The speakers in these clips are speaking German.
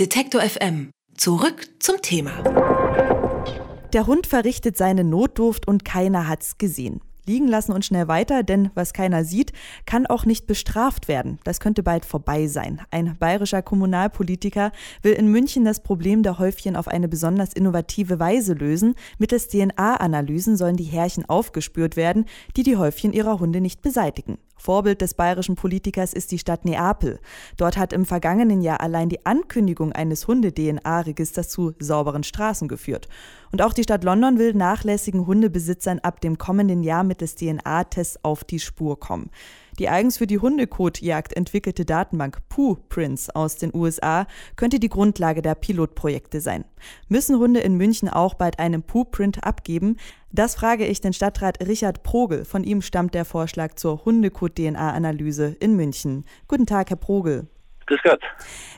Detektor FM. Zurück zum Thema. Der Hund verrichtet seine Notdurft und keiner hat's gesehen. Liegen lassen und schnell weiter, denn was keiner sieht, kann auch nicht bestraft werden. Das könnte bald vorbei sein. Ein bayerischer Kommunalpolitiker will in München das Problem der Häufchen auf eine besonders innovative Weise lösen. Mittels DNA-Analysen sollen die Härchen aufgespürt werden, die die Häufchen ihrer Hunde nicht beseitigen. Vorbild des bayerischen Politikers ist die Stadt Neapel. Dort hat im vergangenen Jahr allein die Ankündigung eines Hunde-DNA-Registers zu sauberen Straßen geführt. Und auch die Stadt London will nachlässigen Hundebesitzern ab dem kommenden Jahr mittels DNA-Tests auf die Spur kommen. Die eigens für die Hundekotjagd entwickelte Datenbank Pooh Prints aus den USA könnte die Grundlage der Pilotprojekte sein. Müssen Hunde in München auch bald einen Pooh Print abgeben? Das frage ich den Stadtrat Richard Progel. Von ihm stammt der Vorschlag zur Hundekot-DNA-Analyse in München. Guten Tag, Herr Progel. Grüß Gott.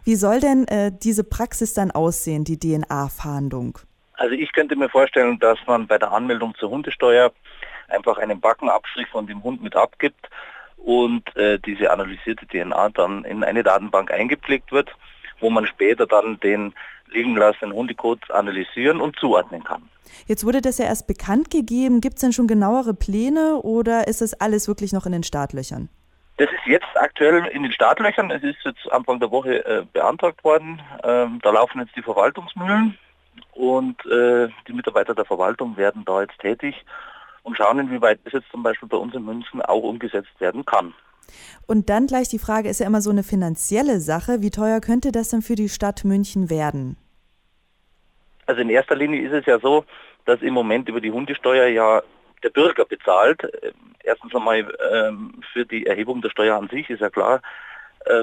Wie soll denn äh, diese Praxis dann aussehen, die DNA-Fahndung? Also ich könnte mir vorstellen, dass man bei der Anmeldung zur Hundesteuer einfach einen Backenabstrich von dem Hund mit abgibt und äh, diese analysierte DNA dann in eine Datenbank eingepflegt wird, wo man später dann den liegen gelassenen Hundecode analysieren und zuordnen kann. Jetzt wurde das ja erst bekannt gegeben. Gibt es denn schon genauere Pläne oder ist das alles wirklich noch in den Startlöchern? Das ist jetzt aktuell in den Startlöchern. Es ist jetzt Anfang der Woche äh, beantragt worden. Ähm, da laufen jetzt die Verwaltungsmühlen und äh, die Mitarbeiter der Verwaltung werden da jetzt tätig und schauen, inwieweit das jetzt zum Beispiel bei uns in München auch umgesetzt werden kann. Und dann gleich die Frage, ist ja immer so eine finanzielle Sache. Wie teuer könnte das denn für die Stadt München werden? Also in erster Linie ist es ja so, dass im Moment über die Hundesteuer ja der Bürger bezahlt. Erstens einmal ähm, für die Erhebung der Steuer an sich ist ja klar,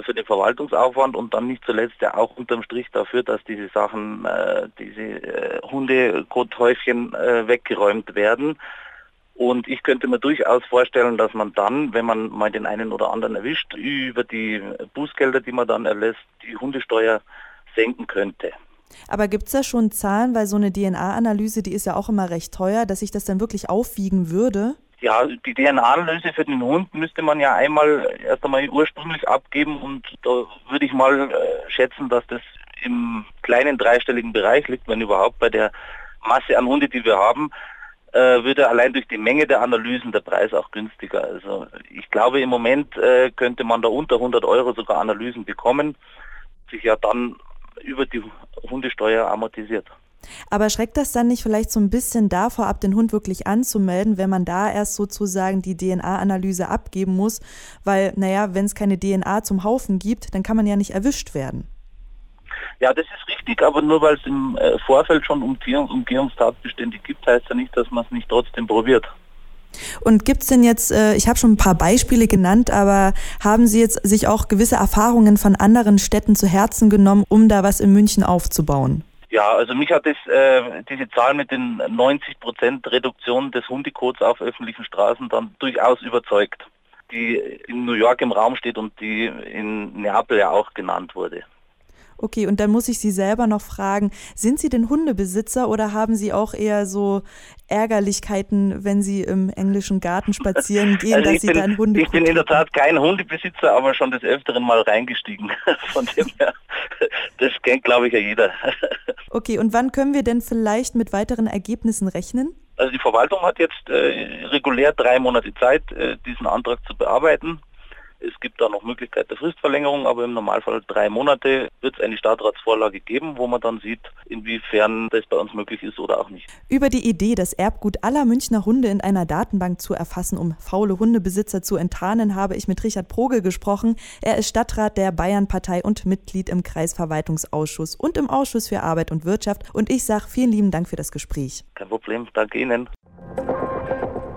für den Verwaltungsaufwand und dann nicht zuletzt ja auch unterm Strich dafür, dass diese Sachen, äh, diese äh, Hundekothäufchen äh, weggeräumt werden. Und ich könnte mir durchaus vorstellen, dass man dann, wenn man mal den einen oder anderen erwischt, über die Bußgelder, die man dann erlässt, die Hundesteuer senken könnte. Aber gibt es da schon Zahlen, weil so eine DNA-Analyse, die ist ja auch immer recht teuer, dass sich das dann wirklich aufwiegen würde? Ja, die DNA-Analyse für den Hund müsste man ja einmal erst einmal ursprünglich abgeben und da würde ich mal äh, schätzen, dass das im kleinen dreistelligen Bereich liegt, wenn überhaupt bei der Masse an Hunde, die wir haben äh, würde allein durch die Menge der Analysen der Preis auch günstiger. Also ich glaube im Moment äh, könnte man da unter 100 Euro sogar Analysen bekommen, sich ja dann über die Hundesteuer amortisiert. Aber schreckt das dann nicht vielleicht so ein bisschen davor ab, den Hund wirklich anzumelden, wenn man da erst sozusagen die DNA-Analyse abgeben muss? Weil, naja, wenn es keine DNA zum Haufen gibt, dann kann man ja nicht erwischt werden. Ja, das ist richtig, aber nur weil es im äh, Vorfeld schon Umgehungs Umgehungstatbestände gibt, heißt ja nicht, dass man es nicht trotzdem probiert. Und gibt es denn jetzt, äh, ich habe schon ein paar Beispiele genannt, aber haben Sie jetzt sich auch gewisse Erfahrungen von anderen Städten zu Herzen genommen, um da was in München aufzubauen? Ja, also mich hat das, äh, diese Zahl mit den 90 Prozent Reduktion des Hundekots auf öffentlichen Straßen dann durchaus überzeugt, die in New York im Raum steht und die in Neapel ja auch genannt wurde. Okay, und dann muss ich Sie selber noch fragen, sind Sie denn Hundebesitzer oder haben Sie auch eher so Ärgerlichkeiten, wenn Sie im englischen Garten spazieren gehen, also dass Sie bin, dann Hunde Ich bin in der Tat kein Hundebesitzer, aber schon des Öfteren mal reingestiegen. Von dem her, das kennt glaube ich ja jeder. Okay, und wann können wir denn vielleicht mit weiteren Ergebnissen rechnen? Also die Verwaltung hat jetzt äh, regulär drei Monate Zeit, äh, diesen Antrag zu bearbeiten. Es gibt da noch Möglichkeit der Fristverlängerung, aber im Normalfall drei Monate wird es eine Staatratsvorlage geben, wo man dann sieht, inwiefern das bei uns möglich ist oder auch nicht. Über die Idee, das Erbgut aller Münchner Hunde in einer Datenbank zu erfassen, um faule Hundebesitzer zu enttarnen, habe ich mit Richard Progel gesprochen. Er ist Stadtrat der Bayernpartei und Mitglied im Kreisverwaltungsausschuss und im Ausschuss für Arbeit und Wirtschaft. Und ich sage vielen lieben Dank für das Gespräch. Kein Problem, danke Ihnen.